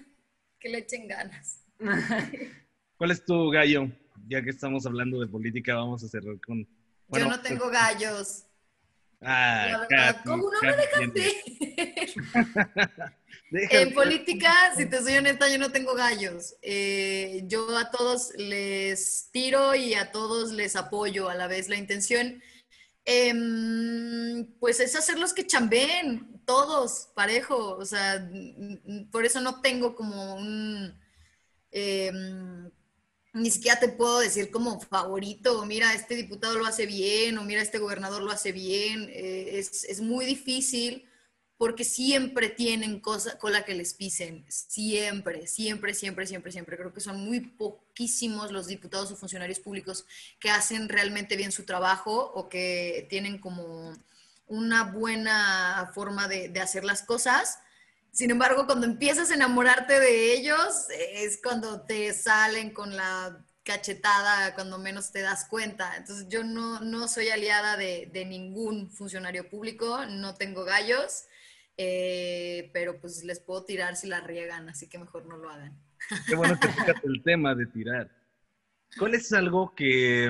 que le echen ganas. ¿Cuál es tu gallo? Ya que estamos hablando de política, vamos a cerrar con. bueno, Yo no tengo gallos. Ah, La verdad, Katy. Déjame- En política, si te soy honesta, yo no tengo gallos. Eh, yo a todos les tiro y a todos les apoyo a la vez. La intención, em, pues, es hacerlos que chambeen, todos, parejo. O sea, por eso no tengo como un... em, ni siquiera te puedo decir como favorito, mira, este diputado lo hace bien, o mira, este gobernador lo hace bien. Eh, es, es muy difícil porque siempre tienen cosa, cola que les pisen, siempre, siempre, siempre, siempre, siempre. Creo que son muy poquísimos los diputados o funcionarios públicos que hacen realmente bien su trabajo o que tienen como una buena forma de, de hacer las cosas. Sin embargo, cuando empiezas a enamorarte de ellos, es cuando te salen con la cachetada, cuando menos te das cuenta. Entonces yo no, no soy aliada de, de ningún funcionario público, no tengo gallos, eh, pero pues les puedo tirar si la riegan, así que mejor no lo hagan. Qué bueno que tocas el tema de tirar. ¿Cuál es algo que,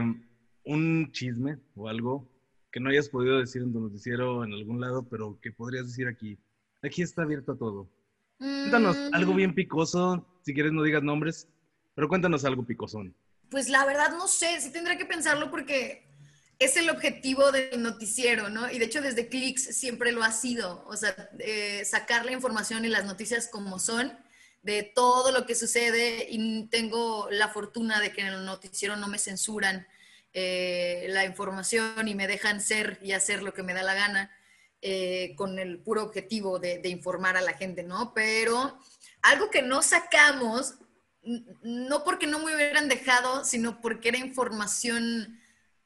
un chisme o algo que no hayas podido decir en tu noticiero en algún lado, pero que podrías decir aquí? Aquí está abierto a todo. Cuéntanos Mm, algo bien picoso, si quieres no digas nombres, pero cuéntanos algo picosón. Pues la verdad no sé, sí tendré que pensarlo porque es el objetivo del noticiero, ¿no? Y de hecho desde Clicks siempre lo ha sido, o sea, eh, sacar la información y las noticias como son de todo lo que sucede y tengo la fortuna de que en el noticiero no me censuran eh, la información y me dejan ser y hacer lo que me da la gana eh, con el puro objetivo de, de informar a la gente, ¿no? Pero algo que no sacamos no porque no me hubieran dejado, sino porque era información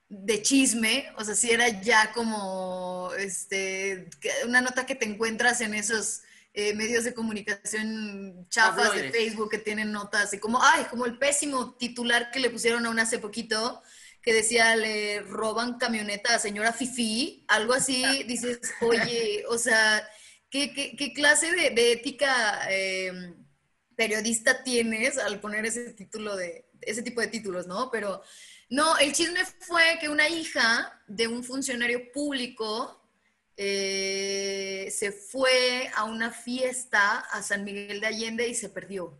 de chisme, o sea, si era ya como este, una nota que te encuentras en esos eh, medios de comunicación chafas de. Facebook que tienen notas, y como, ay, como el pésimo titular que le pusieron a una hace poquito, que decía, le roban camioneta a señora Fifi, algo así, dices, oye, o sea, ¿qué, qué- qué clase de, de ética... eh, periodista tienes al poner ese título de, ese tipo de títulos, ¿no? Pero no, el chisme fue que una hija de un funcionario público eh, se fue a una fiesta a San Miguel de Allende y se perdió.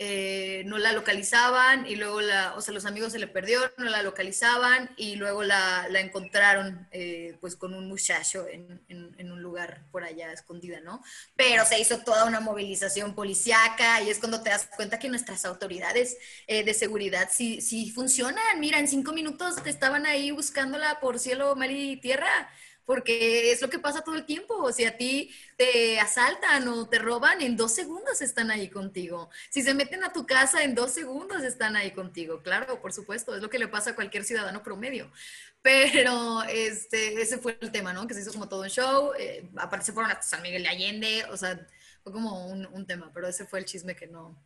Eh, no la localizaban y luego la, o sea, los amigos se le perdió, no la localizaban y luego la, la encontraron eh, pues con un muchacho en, en, un lugar por allá escondida, ¿no? Pero se hizo toda una movilización policiaca y es cuando te das cuenta que nuestras autoridades eh, de seguridad sí, sí funcionan. Mira, en cinco minutos te estaban ahí buscándola por cielo, mar y tierra porque es lo que pasa todo el tiempo. Si a ti te asaltan o te roban, en dos segundos están ahí contigo. Si se meten a tu casa, en dos segundos están ahí contigo. Claro, por supuesto, es lo que le pasa a cualquier ciudadano promedio. Pero este, ese fue el tema, ¿no? Que se hizo como todo un show. Eh, aparte se fueron hasta San Miguel de Allende, o sea, fue como un, un tema, pero ese fue el chisme que no.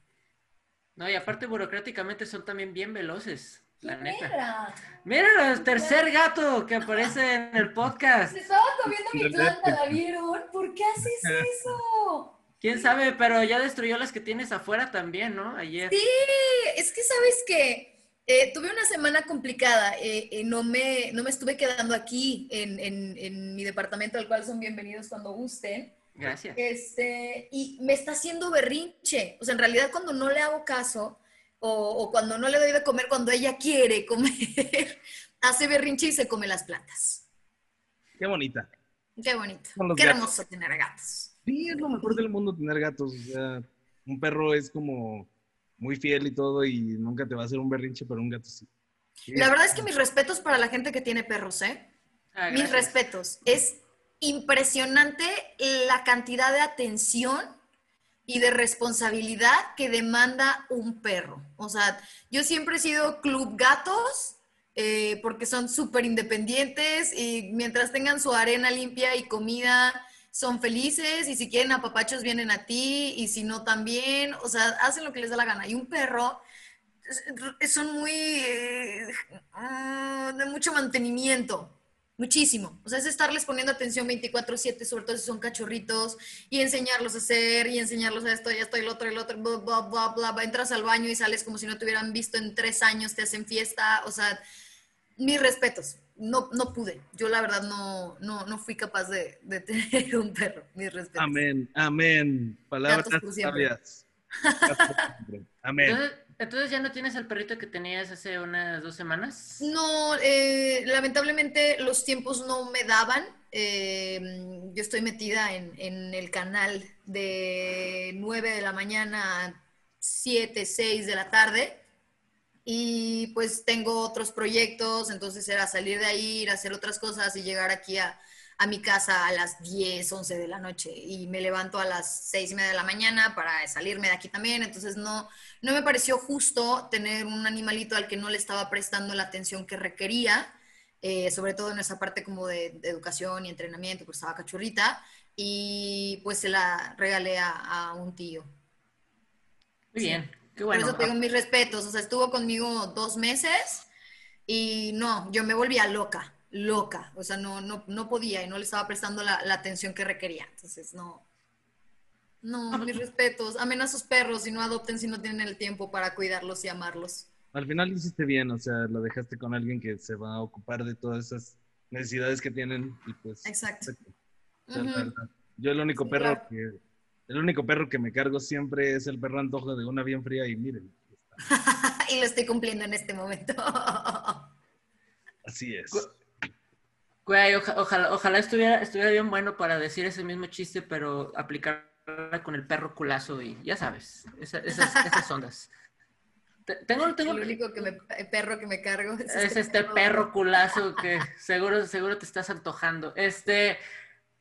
No, y aparte burocráticamente son también bien veloces. La neta. Mira el tercer gato que aparece en el podcast. Se estaba comiendo mi planta, ¿la vieron? ¿Por qué haces eso? Quién sabe, pero ya destruyó las que tienes afuera también, ¿no? Ayer. Sí, es que sabes que eh, tuve una semana complicada. Eh, eh, no, me, no me estuve quedando aquí en, en, en, mi departamento, al cual son bienvenidos cuando gusten. Gracias. Este, y me está haciendo berrinche. O sea, en realidad, cuando no le hago caso, o, cuando no le doy de comer cuando ella quiere comer, hace berrinche y se come las plantas. Qué bonita. Qué bonito. Qué hermoso tener gatos. Sí, es lo mejor del mundo tener gatos. O sea, un perro es como muy fiel y todo y nunca te va a hacer un berrinche, pero un gato sí. La verdad es que mis respetos para la gente que tiene perros, ¿eh? Ah, mis respetos. Es impresionante la cantidad de atención y de responsabilidad que demanda un perro. O sea, yo siempre he sido club gatos eh, porque son súper independientes y mientras tengan su arena limpia y comida, son felices y si quieren apapachos vienen a ti y si no también, o sea, hacen lo que les da la gana. Y un perro son muy eh, ah, de mucho mantenimiento. Muchísimo. O sea, es estarles poniendo atención 24/7, sobre todo si son cachorritos, y enseñarlos a hacer, y enseñarlos a esto, y esto, y el otro, y el otro, bla, bla, bla, bla. Entras al baño y sales como si no te hubieran visto en tres años, te hacen fiesta. O sea, mis respetos. No, no pude. Yo la verdad no, no, no fui capaz de, de tener un perro. Mis respetos. Amén, amén. Palabras sabias. Amén. Entonces ya no tienes el perrito que tenías hace unas dos semanas. No, eh, lamentablemente los tiempos no me daban. Eh, yo estoy metida en, en, el canal de 9 de la mañana a 7, 6 de la tarde. Y pues tengo otros proyectos, entonces era salir de ahí, ir a hacer otras cosas y llegar aquí a, a mi casa a las 10, 11 de la noche y me levanto a las 6 y media de la mañana para salirme de aquí también. Entonces no, no me pareció justo tener un animalito al que no le estaba prestando la atención que requería, eh, sobre todo en esa parte como de, educación y entrenamiento, pues estaba cachorrita y pues se la regalé a, un tío. Muy bien, qué bueno. Por eso tengo mis respetos, o sea, estuvo conmigo dos meses y no, yo me volvía loca loca, o sea, no, no, no podía y no le estaba prestando la, atención que requería. Entonces, no, no, mis respetos, amen a sus perros y no adopten si no tienen el tiempo para cuidarlos y amarlos. Al final hiciste bien, o sea, lo dejaste con alguien que se va a ocupar de todas esas necesidades que tienen y pues... Exacto. Yo el único perro que... El único perro que me cargo siempre es el perro antojo de una bien fría y miren. y lo estoy cumpliendo en este momento. Así es. Güey, ojalá, ojalá estuviera, estuviera bien bueno para decir ese mismo chiste, pero aplicarla con el perro culazo y ya sabes, esas, esas ondas. Tengo, tengo... El único que me, perro que me cargo es, este, este perro. culazo que seguro, seguro te estás antojando. Este,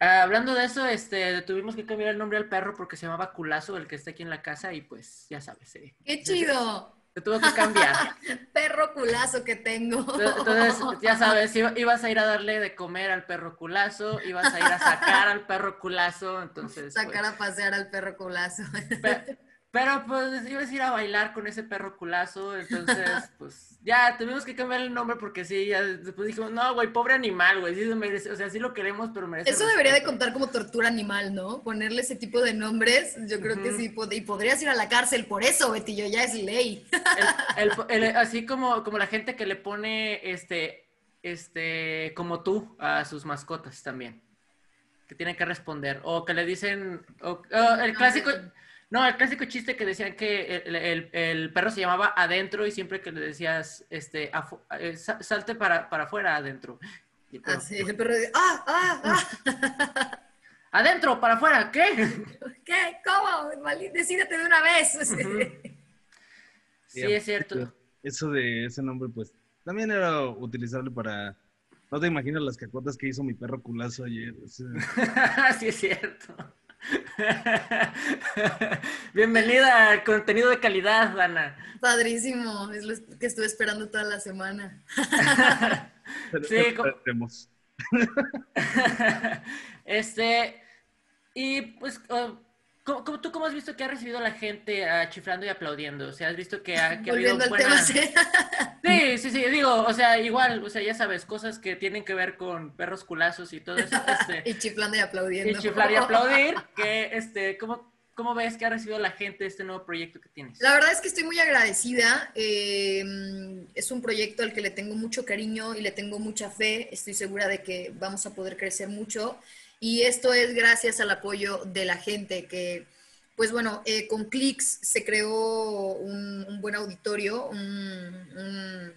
hablando de eso, este, tuvimos que cambiar el nombre al perro porque se llamaba Culazo, el que está aquí en la casa, y pues ya sabes. Eh. ¡Qué chido! Te tuvo que cambiar. perro culazo que tengo. Entonces, ya sabes, ibas a ir a darle de comer al perro culazo, ibas a ir a sacar al perro culazo, entonces... Sacar pues a pasear al perro culazo. Pero pues ibas a ir a bailar con ese perro culazo, entonces pues ya tuvimos que cambiar el nombre porque sí, ya después dijimos, no, güey, pobre animal, güey, sí se merece, o sea, sí lo queremos, pero merece. Eso debería de contar como tortura animal, ¿no? Ponerle ese tipo de nombres, yo creo que sí, y podrías ir a la cárcel por eso, Betillo, ya es ley. así como, como la gente que le pone, este, este, como tú a sus mascotas también, que tienen que responder, o que le dicen, o, el clásico... No, el clásico chiste que decían que el, perro se llamaba adentro y siempre que le decías, este, eh, salte para, para afuera adentro. ah, sí, el perro dice, ¡ah, ah, ah! Adentro, para afuera, ¿qué? ¿Qué? ¿Cómo? Decídete de una vez. sí, es cierto. Eso de ese nombre, pues, también era utilizable para... No te imaginas las cacotas que hizo mi perro culazo ayer. sí, es cierto. Bienvenida al contenido de calidad, Ana. Padrísimo, es lo que estuve esperando toda la semana. sí, este, y pues, oh, ¿tú cómo has visto que ha recibido la gente uh, chiflando y aplaudiendo? O sea, has visto que ha, que habido buena... sí, sí, sí, digo, o sea, igual, o sea, ya sabes, cosas que tienen que ver con perros culazos y todo eso. Este, y chiflando y aplaudiendo. Y chiflar y aplaudir, que, este, ¿cómo, ¿Cómo ves que ha recibido la gente este nuevo proyecto que tienes? La verdad es que estoy muy agradecida. Eh, es un proyecto al que le tengo mucho cariño y le tengo mucha fe. Estoy segura de que vamos a poder crecer mucho. Y esto es gracias al apoyo de la gente que, pues bueno, eh, con Clicks se creó un, buen auditorio, un,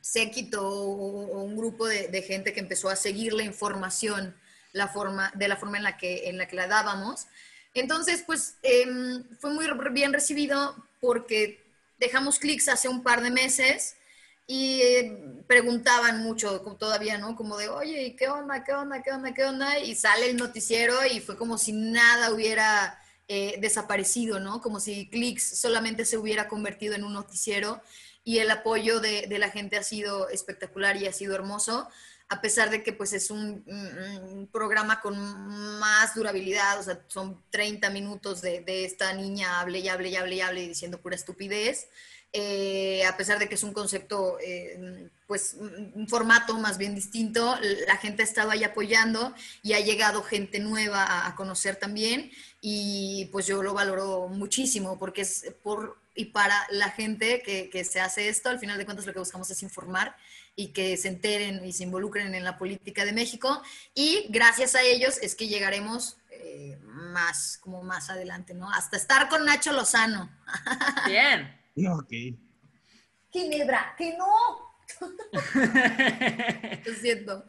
séquito o un grupo de, gente que empezó a seguir la información la forma, de la forma en la que, en la, que la dábamos. Entonces, pues em, fue muy bien recibido porque dejamos Clicks hace un par de meses y eh, preguntaban mucho todavía, ¿no? Como de, oye, ¿qué onda? ¿Qué onda? ¿Qué onda? ¿Qué onda? Y sale el noticiero y fue como si nada hubiera eh, desaparecido, ¿no? Como si Clicks solamente se hubiera convertido en un noticiero y el apoyo de la gente ha sido espectacular y ha sido hermoso a pesar de que pues es un, programa con más durabilidad, o son 30 minutos de, esta niña hable y hable y hable y hable diciendo pura estupidez. Eh, a pesar de que es un concepto, eh, pues un formato más bien distinto, la gente ha estado ahí apoyando y ha llegado gente nueva a, conocer también y pues yo lo valoro muchísimo porque es por y para la gente que, que, se hace esto, al final de cuentas lo que buscamos es informar y que se enteren y se involucren en la política de México y gracias a ellos es que llegaremos eh, más, como más adelante, ¿no? Hasta estar con Nacho Lozano. Bien. Ok. Ginebra, que no. Lo siento.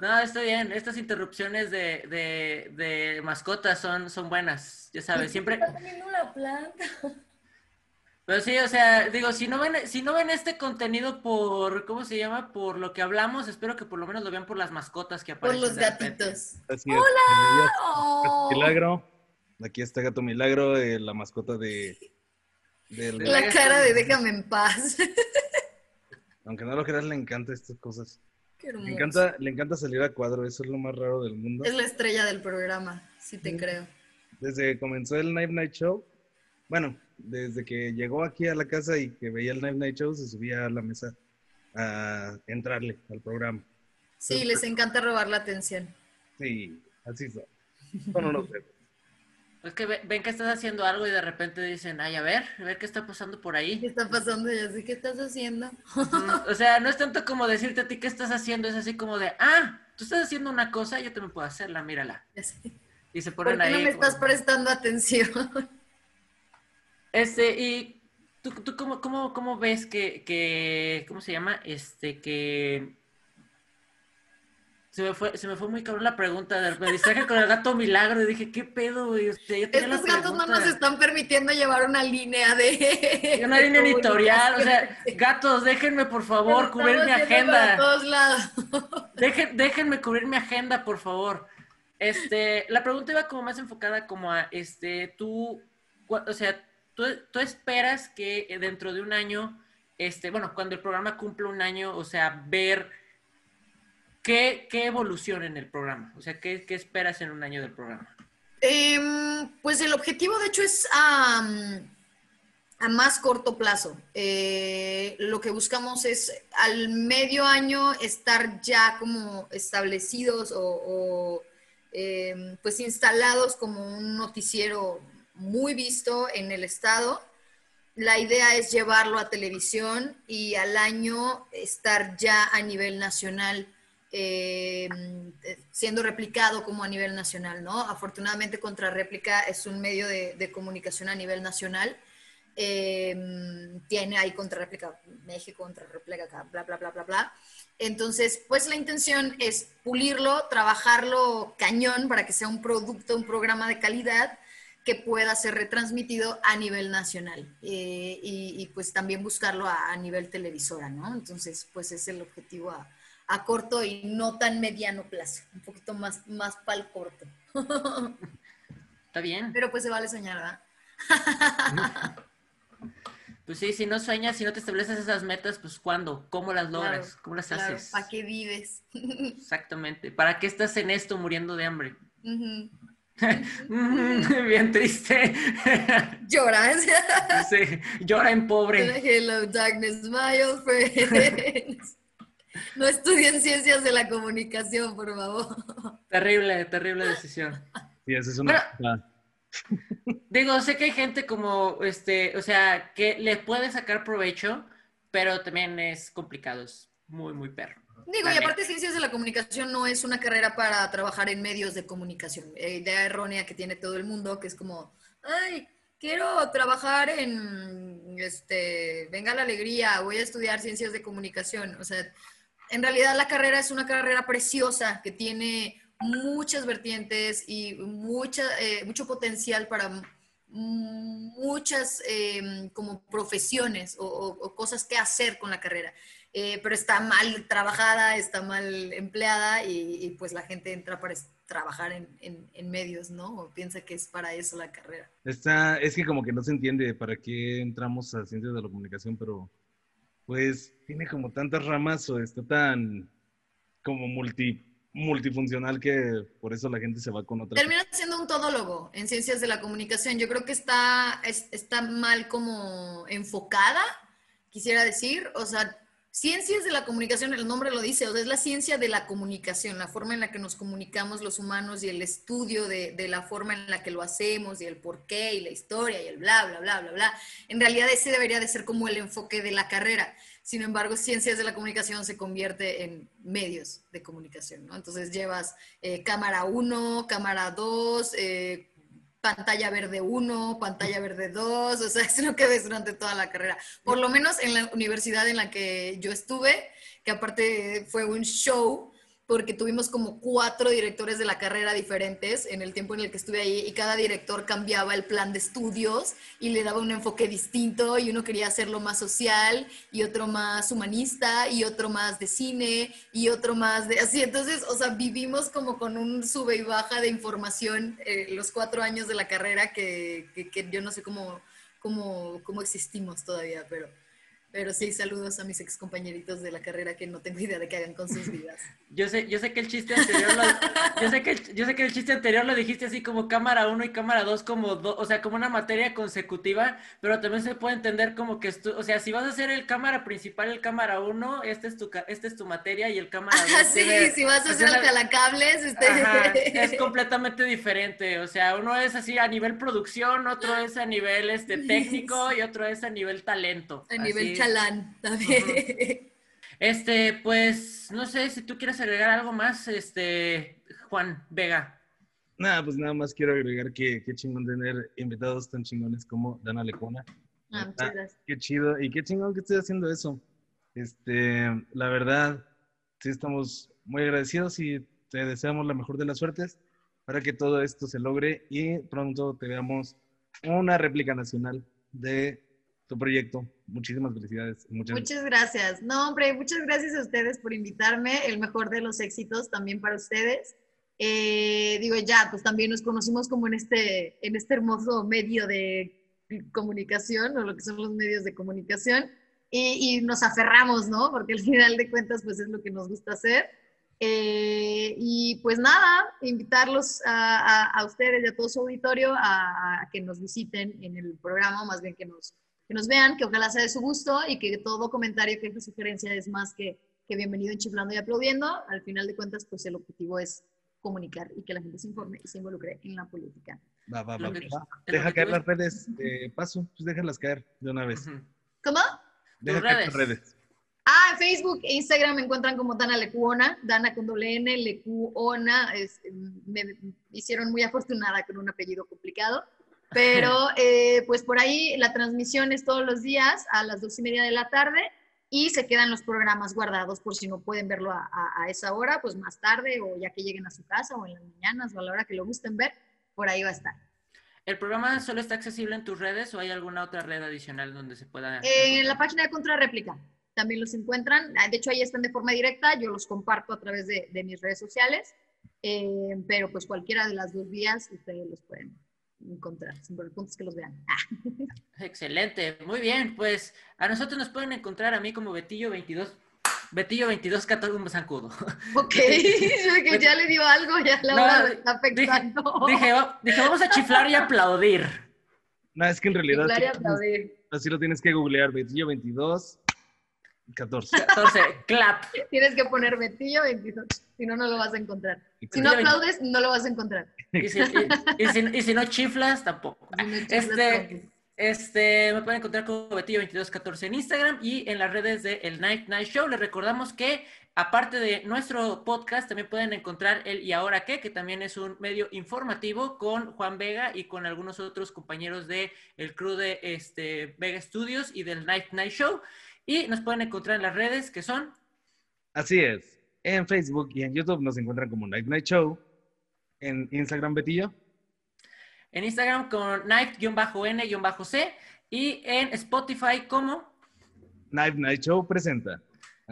No, está bien. Estas interrupciones de, de, de mascotas son, son buenas. Ya sabes, siempre. Está teniendo una planta. Pero sí, o sea, digo, si no ven, si no ven este contenido por, ¿cómo se llama? Por lo que hablamos, espero que por lo menos lo vean por las mascotas que aparecen. Por los gatitos. ¡Hola! Milagro. Aquí está Gato Milagro, eh, la mascota de, la cara de déjame en paz. Aunque no lo creas, le encanta estas cosas. le encanta, le encanta salir a cuadro, eso es lo más raro del mundo. Es la estrella del programa, sí te creo. Desde que comenzó el Night Night Show, bueno, desde que llegó aquí a la casa y que veía el Night Night Show, se subía a la mesa a entrarle al programa. Sí, les encanta robar la atención. Sí, así es. Bueno, no sé. Es que ven que estás haciendo algo y de repente dicen, ay, a ver, a ver qué está pasando por ahí. ¿Qué está pasando? Y así, ¿qué estás haciendo? o sea, no es tanto como decirte a ti qué estás haciendo, es así como de, ah, tú estás haciendo una cosa, yo también puedo hacerla, mírala. Y se ponen ¿Por qué no me estás prestando atención? Este, y tú, tú cómo, cómo, cómo ves que, que, ¿cómo se llama? Este, que se me fue, se me fue muy cabrón la pregunta. Me distraje con el gato milagro y dije, ¿qué pedo, güey? Estos gatos no nos están permitiendo llevar una línea de. Una línea editorial. O sea, gatos, déjenme por favor cubrir mi agenda. Todos lados. déjenme cubrir mi agenda, por favor. Este, la pregunta iba como más enfocada como a este, tú, o sea, tú, esperas que dentro de un año, este, bueno, cuando el programa cumple un año, o sea, ver ¿Qué, evolución en el programa? O sea, ¿qué, esperas en un año del programa? Em, pues el objetivo de hecho es a, a más corto plazo. Eh, lo que buscamos es al medio año estar ya como establecidos o, eh, pues instalados como un noticiero muy visto en el estado. La idea es llevarlo a televisión y al año estar ya a nivel nacional eh, siendo replicado como a nivel nacional, ¿no? Afortunadamente Contrarréplica es un medio de, comunicación a nivel nacional. Eh, tiene ahí Contrarréplica México, Contrarréplica bla, bla, bla, bla, bla. Entonces, pues la intención es pulirlo, trabajarlo cañón para que sea un producto, un programa de calidad que pueda ser retransmitido a nivel nacional eh, y, pues también buscarlo a, a, nivel televisora, ¿no? Entonces, pues es el objetivo a, a corto y no tan mediano plazo, un poquito más, más para el corto. Está bien. Pero pues se vale soñar, ¿verdad? Pues sí, si no sueñas, si no te estableces esas metas, pues ¿cuándo? ¿Cómo las logras? ¿Cómo las haces? ¿Para qué vives? Exactamente. ¿Para qué estás en esto muriendo de hambre? Bien triste. Llora. sí, llora en pobre. Hello, darkness, my old friends. No estudien ciencias de la comunicación, por favor. Terrible, terrible decisión. Sí, esa es una. digo, sé que hay gente como, este, o sea, que le puede sacar provecho, pero también es complicado, es muy, muy perro. Digo, y aparte ciencias de la comunicación no es una carrera para trabajar en medios de comunicación. Eh, idea errónea que tiene todo el mundo, que es como, ay, quiero trabajar en, este, venga la alegría, voy a estudiar ciencias de comunicación. O sea, en realidad la carrera es una carrera preciosa que tiene muchas vertientes y mucha, eh, mucho potencial para muchas em, como profesiones o, cosas que hacer con la carrera. Eh, pero está mal trabajada, está mal empleada y, pues la gente entra para trabajar en, en, medios, ¿no? O piensa que es para eso la carrera. Está, es que como que no se entiende para qué entramos a ciencias de la comunicación, pero pues tiene como tantas ramas o está tan como multi, multifuncional que por eso la gente se va con otra. Termina siendo un todólogo en ciencias de la comunicación. Yo creo que está, está mal como enfocada, quisiera decir. O sea, Ciencias de la comunicación, el nombre lo dice, o sea, es la ciencia de la comunicación, la forma en la que nos comunicamos los humanos y el estudio de, la forma en la que lo hacemos y el por qué y la historia y el bla, bla, bla, bla, bla. En realidad ese debería de ser como el enfoque de la carrera. Sin embargo, ciencias de la comunicación se convierte en medios de comunicación, ¿no? Entonces llevas eh, cámara 1, cámara 2, eh, pantalla verde 1, pantalla verde 2, o sea, es lo que ves durante toda la carrera. Por lo menos en la universidad en la que yo estuve, que aparte fue un show, porque tuvimos como cuatro directores de la carrera diferentes en el tiempo en el que estuve ahí y cada director cambiaba el plan de estudios y le daba un enfoque distinto y uno quería hacerlo más social y otro más humanista y otro más de cine y otro más de así. Entonces, o sea, vivimos como con un sube y baja de información eh, los cuatro años de la carrera que, que, yo no sé cómo, cómo, cómo existimos todavía, pero... Pero sí, saludos a mis ex compañeritos de la carrera que no tengo idea de qué hagan con sus vidas. Yo sé, yo sé que el chiste anterior lo, yo sé que, yo sé que el chiste anterior lo dijiste así como cámara 1 y cámara 2 como do, o sea, como una materia consecutiva, pero también se puede entender como que estu, o sea, si vas a hacer el cámara principal, el cámara 1, este es tu este es tu materia y el cámara 2 Sí, si vas a hacer el calacables, este es completamente diferente, o sea, uno es así a nivel producción, otro es a nivel este técnico y otro es a nivel talento. A nivel chalán también. Este, pues, no sé si tú quieres agregar algo más, este, Juan Vega. Nada, pues nada más quiero agregar que qué chingón tener invitados tan chingones como Dana Lecona. Ah, muchas gracias. Qué chido y qué chingón que estoy haciendo eso. Este, la verdad, sí estamos muy agradecidos y te deseamos la mejor de las suertes para que todo esto se logre y pronto te veamos una réplica nacional de tu proyecto. Muchísimas felicidades. Muchas, gracias. No, hombre, muchas gracias a ustedes por invitarme. El mejor de los éxitos también para ustedes. Eh, digo, ya, pues también nos conocimos como en este, en este hermoso medio de comunicación o lo que son los medios de comunicación y, nos aferramos, ¿no? Porque al final de cuentas, pues es lo que nos gusta hacer. Eh, y pues nada, invitarlos a, ustedes y a todo su auditorio a, que nos visiten en el programa, más bien que nos, que nos vean, que ojalá sea de su gusto y que todo comentario, que esta sugerencia es más que, que bienvenido en Chiflando y Aplaudiendo. Al final de cuentas, pues el objetivo es comunicar y que la gente se informe y se involucre en la política. Va, va, va. Deja caer las redes. Eh, paso, pues déjalas caer de una vez. ¿Cómo? Deja caer las redes. Ah, en Facebook e Instagram me encuentran como Dana Lecuona, Dana con doble N, Lecuona. me hicieron muy afortunada con un apellido complicado. Pero eh, pues por ahí la transmisión es todos los días a las dos y media de la tarde y se quedan los programas guardados por si no pueden verlo a, esa hora, pues más tarde o ya que lleguen a su casa o en las mañanas o a la hora que lo gusten ver, por ahí va a estar. ¿El programa solo está accesible en tus redes o hay alguna otra red adicional donde se pueda? en la página de Contrarréplica también los encuentran. Ah, de hecho, ahí están de forma directa, yo los comparto a través de, mis redes sociales, eh, pero pues cualquiera de las dos vías ustedes los pueden encontrar. Siempre el punto es que los vean. Excelente, muy bien. Pues a nosotros nos pueden encontrar a mí como Betillo22. Betillo 22 14 un zancudo. Ok, que ya le dio algo, ya la no, está afectando. Dije, dije, vamos a chiflar y aplaudir. No, es que en realidad. Así lo tienes que googlear, Betillo 22 14. 14, clap. Tienes que poner Betillo 22, si no, no lo vas a encontrar. Si no aplaudes, no lo vas a encontrar. Y si, no chiflas, tampoco. este, este, me pueden encontrar como Betillo2214 en Instagram y en las redes de El Night Night Show. Les recordamos que, aparte de nuestro podcast, también pueden encontrar el Y Ahora Qué, que también es un medio informativo con Juan Vega y con algunos otros compañeros de el crew de este, Vega Studios y del Night Night Show. Y nos pueden encontrar en las redes que son. Así es. En Facebook y en YouTube nos encuentran como Night Night Show. En Instagram, Betillo. En Instagram con Night-N-C. Y en Spotify como. Night Night Show presenta.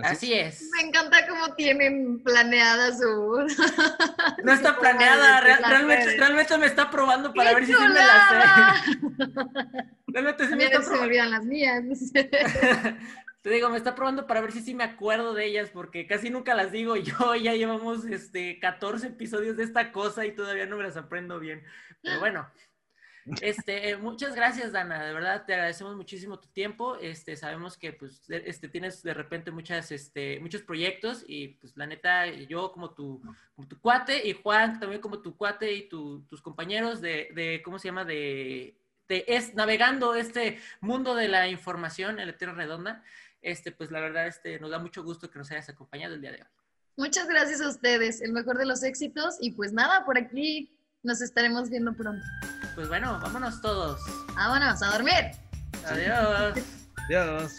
Así, es. Me encanta cómo tienen planeada su. No está planeada, realmente, realmente me está probando para ver si sí me la sé. Realmente sí me está probando. se me olvidan las mías. Te digo, me está probando para ver si sí me acuerdo de ellas, porque casi nunca las digo yo. Ya llevamos este 14 episodios de esta cosa y todavía no me las aprendo bien. Pero bueno, este, muchas gracias, Dana. De verdad, te agradecemos muchísimo tu tiempo. Este, sabemos que pues, este, tienes de repente muchas, este, muchos proyectos y pues la neta, yo como tu, tu cuate y Juan también como tu cuate y tus compañeros de, ¿cómo se llama? De, de es, navegando este mundo de la información en la Tierra Redonda este, pues la verdad este, nos da mucho gusto que nos hayas acompañado el día de hoy. Muchas gracias a ustedes, el mejor de los éxitos y pues nada, por aquí nos estaremos viendo pronto. Pues bueno, vámonos todos. Vámonos a dormir. Adiós. Adiós.